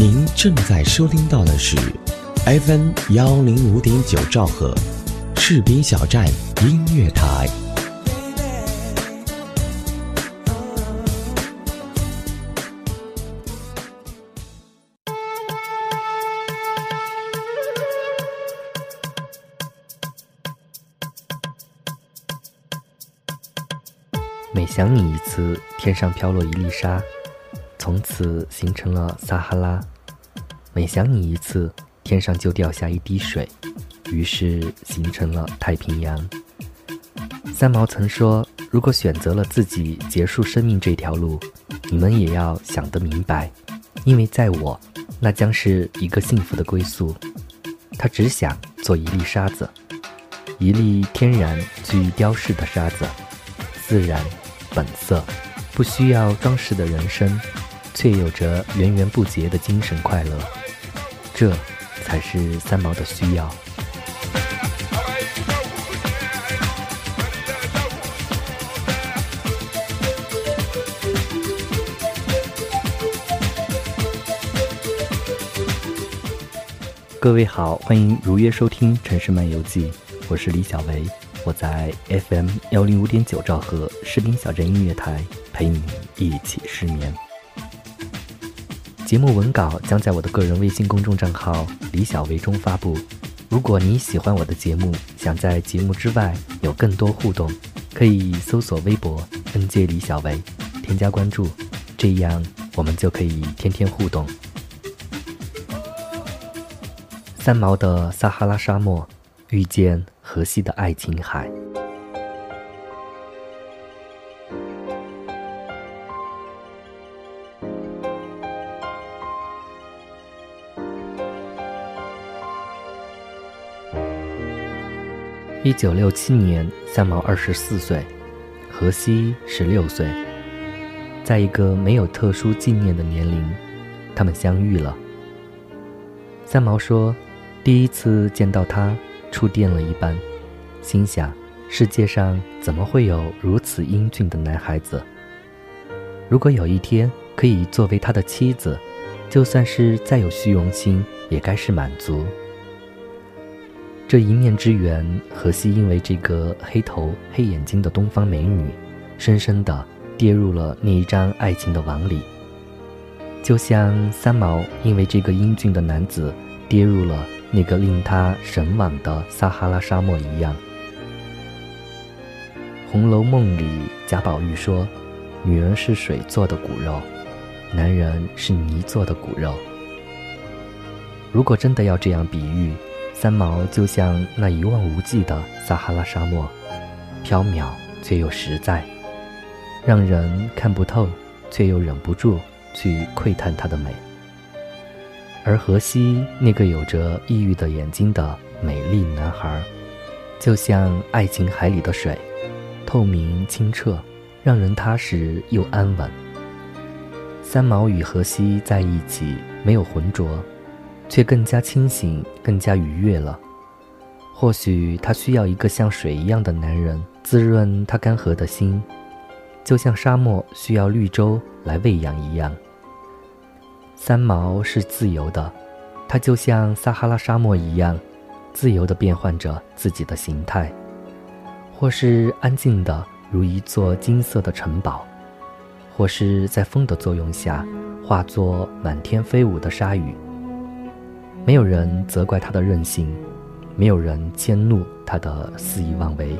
您正在收听到的是 FM 幺零五点九兆赫，士兵小站音乐台。每想你一次，天上飘落一粒沙，从此形成了撒哈拉；每想你一次，天上就掉下一滴水，于是形成了太平洋。三毛曾说：“如果选择了自己结束生命这条路，你们也要想得明白，因为在我，那将是一个幸福的归宿。”他只想做一粒沙子，一粒天然具雕饰的沙子。自然、本色，不需要装饰的人生，却有着源源不竭的精神快乐，这才是三毛的需要。各位好，欢迎如约收听《城市漫游记》，我是李小维。我在 FM 幺零五点九兆赫士兵小镇音乐台陪你一起失眠。节目文稿将在我的个人微信公众账号李小维中发布。如果你喜欢我的节目，想在节目之外有更多互动，可以搜索微博 “nj 李小维”，添加关注，这样我们就可以天天互动。三毛的撒哈拉沙漠遇见。河西的爱琴海。一九六七年，三毛二十四岁，荷西十六岁，在一个没有特殊纪念的年龄，他们相遇了。三毛说：“第一次见到他。”触电了一般，心想：世界上怎么会有如此英俊的男孩子？如果有一天可以作为他的妻子，就算是再有虚荣心，也该是满足。这一面之缘，荷西因为这个黑头黑眼睛的东方美女，深深的跌入了那一张爱情的网里，就像三毛因为这个英俊的男子，跌入了。那个令他神往的撒哈拉沙漠一样，《红楼梦》里贾宝玉说：“女人是水做的骨肉，男人是泥做的骨肉。”如果真的要这样比喻，三毛就像那一望无际的撒哈拉沙漠，飘渺却又实在，让人看不透，却又忍不住去窥探它的美。而荷西那个有着抑郁的眼睛的美丽男孩，就像爱情海里的水，透明清澈，让人踏实又安稳。三毛与荷西在一起，没有浑浊，却更加清醒，更加愉悦了。或许他需要一个像水一样的男人，滋润他干涸的心，就像沙漠需要绿洲来喂养一样。三毛是自由的，它就像撒哈拉沙漠一样，自由地变换着自己的形态，或是安静的如一座金色的城堡，或是在风的作用下化作满天飞舞的鲨鱼。没有人责怪他的任性，没有人迁怒他的肆意妄为。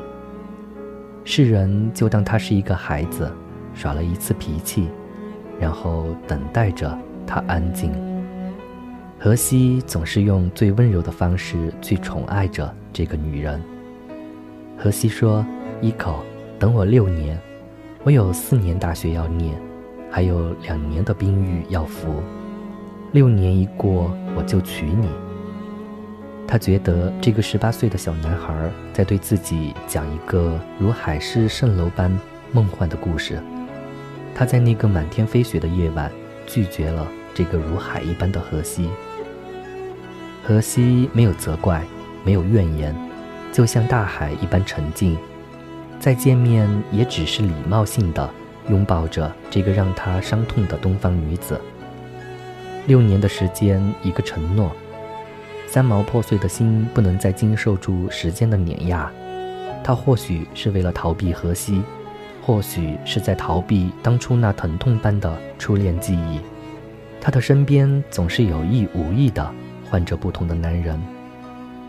世人就当他是一个孩子，耍了一次脾气，然后等待着。他安静。荷西总是用最温柔的方式去宠爱着这个女人。荷西说：“伊口，等我六年，我有四年大学要念，还有两年的兵役要服。六年一过，我就娶你。”他觉得这个十八岁的小男孩在对自己讲一个如海市蜃楼般梦幻的故事。他在那个满天飞雪的夜晚拒绝了。这个如海一般的荷西，荷西没有责怪，没有怨言，就像大海一般沉静。再见面也只是礼貌性的拥抱着这个让他伤痛的东方女子。六年的时间，一个承诺。三毛破碎的心不能再经受住时间的碾压，他或许是为了逃避荷西，或许是在逃避当初那疼痛般的初恋记忆。他的身边总是有意无意的换着不同的男人，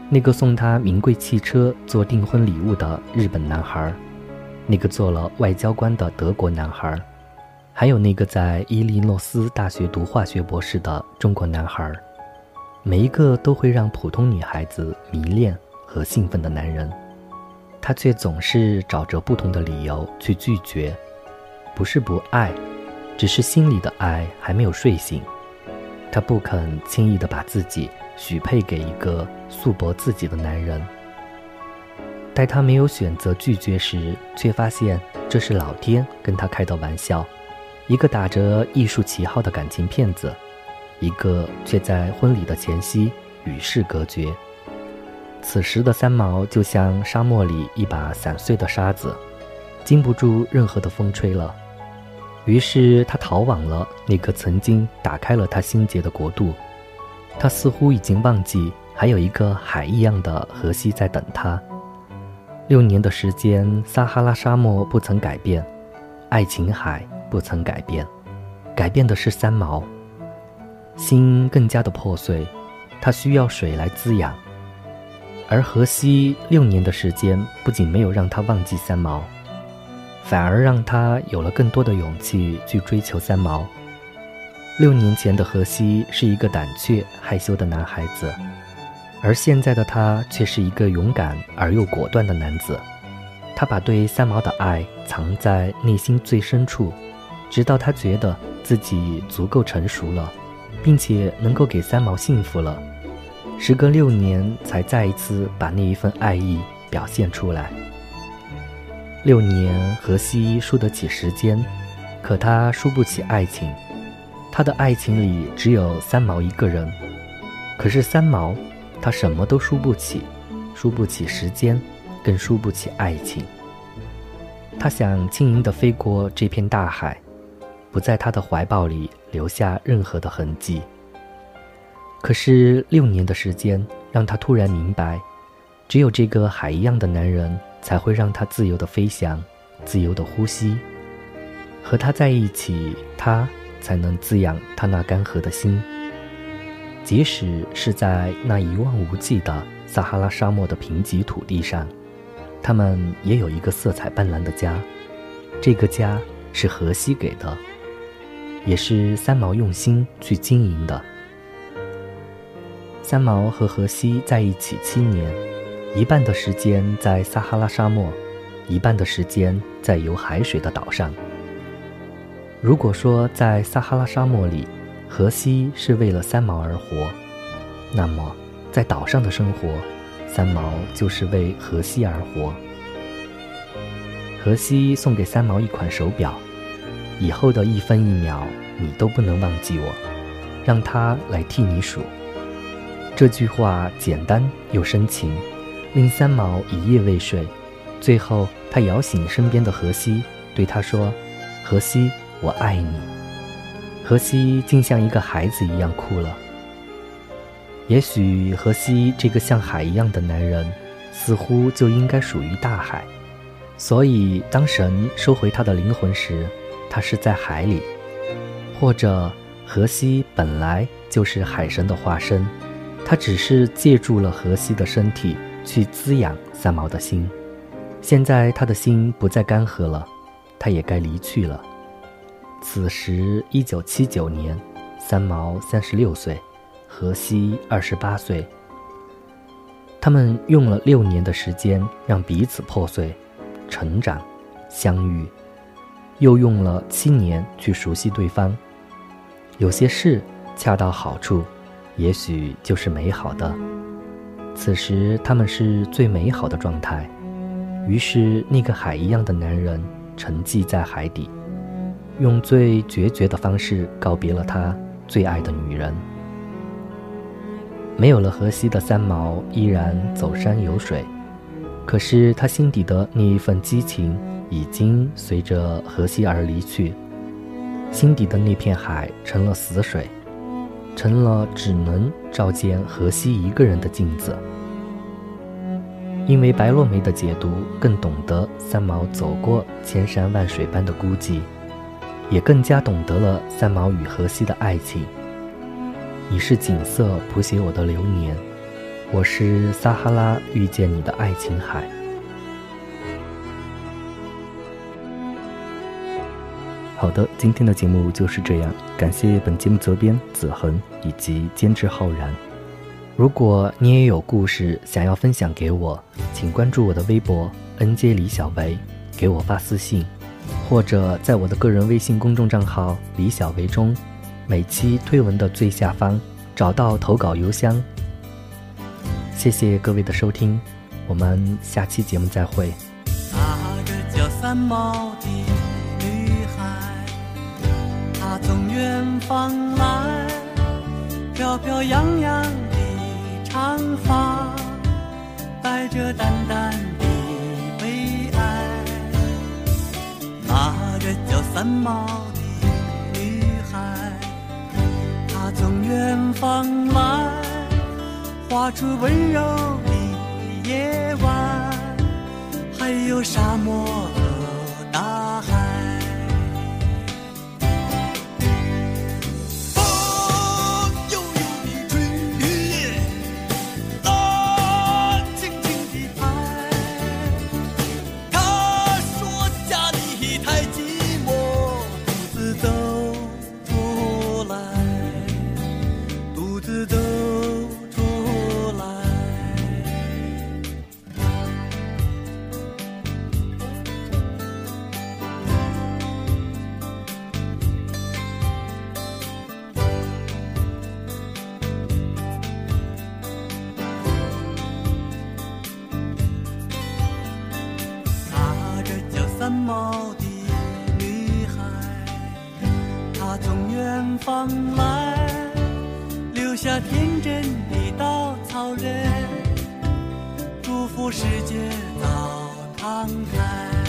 那个送他名贵汽车做订婚礼物的日本男孩，那个做了外交官的德国男孩，还有那个在伊利诺斯大学读化学博士的中国男孩，每一个都会让普通女孩子迷恋和兴奋的男人，他却总是找着不同的理由去拒绝，不是不爱。只是心里的爱还没有睡醒，他不肯轻易的把自己许配给一个素薄自己的男人。待他没有选择拒绝时，却发现这是老天跟他开的玩笑，一个打着艺术旗号的感情骗子，一个却在婚礼的前夕与世隔绝。此时的三毛就像沙漠里一把散碎的沙子，经不住任何的风吹了。于是他逃往了那个曾经打开了他心结的国度，他似乎已经忘记还有一个海一样的荷西在等他。六年的时间，撒哈拉沙漠不曾改变，爱琴海不曾改变，改变的是三毛。心更加的破碎，他需要水来滋养。而荷西六年的时间，不仅没有让他忘记三毛。反而让他有了更多的勇气去追求三毛。六年前的荷西是一个胆怯害羞的男孩子，而现在的他却是一个勇敢而又果断的男子。他把对三毛的爱藏在内心最深处，直到他觉得自己足够成熟了，并且能够给三毛幸福了，时隔六年才再一次把那一份爱意表现出来。六年，荷西输得起时间，可他输不起爱情。他的爱情里只有三毛一个人。可是三毛，他什么都输不起，输不起时间，更输不起爱情。他想轻盈地飞过这片大海，不在他的怀抱里留下任何的痕迹。可是六年的时间，让他突然明白，只有这个海一样的男人。才会让他自由的飞翔，自由的呼吸。和他在一起，他才能滋养他那干涸的心。即使是在那一望无际的撒哈拉沙漠的贫瘠土地上，他们也有一个色彩斑斓的家。这个家是荷西给的，也是三毛用心去经营的。三毛和荷西在一起七年。一半的时间在撒哈拉沙漠，一半的时间在有海水的岛上。如果说在撒哈拉沙漠里，荷西是为了三毛而活，那么在岛上的生活，三毛就是为荷西而活。荷西送给三毛一款手表，以后的一分一秒，你都不能忘记我，让他来替你数。这句话简单又深情。令三毛一夜未睡，最后他摇醒身边的荷西，对他说：“荷西，我爱你。”荷西竟像一个孩子一样哭了。也许荷西这个像海一样的男人，似乎就应该属于大海，所以当神收回他的灵魂时，他是在海里；或者荷西本来就是海神的化身，他只是借助了荷西的身体。去滋养三毛的心，现在他的心不再干涸了，他也该离去了。此时，一九七九年，三毛三十六岁，荷西二十八岁。他们用了六年的时间让彼此破碎、成长、相遇，又用了七年去熟悉对方。有些事恰到好处，也许就是美好的。此时他们是最美好的状态，于是那个海一样的男人沉寂在海底，用最决绝的方式告别了他最爱的女人。没有了荷西的三毛依然走山游水，可是他心底的那一份激情已经随着荷西而离去，心底的那片海成了死水。成了只能照见荷西一个人的镜子。因为白落梅的解读更懂得三毛走过千山万水般的孤寂，也更加懂得了三毛与荷西的爱情。你是景色谱写我的流年，我是撒哈拉遇见你的爱琴海。好的，今天的节目就是这样，感谢本节目责编子恒以及监制浩然。如果你也有故事想要分享给我，请关注我的微博 “nj 李小维”，给我发私信，或者在我的个人微信公众账号“李小维”中，每期推文的最下方找到投稿邮箱。谢谢各位的收听，我们下期节目再会。那个叫三毛的，她从远方来，飘飘扬扬的。长发带着淡淡的悲哀，那个叫三毛的女孩，她从远方来，画出温柔的夜晚，还有沙漠天真的稻草人，祝福世界早敞开。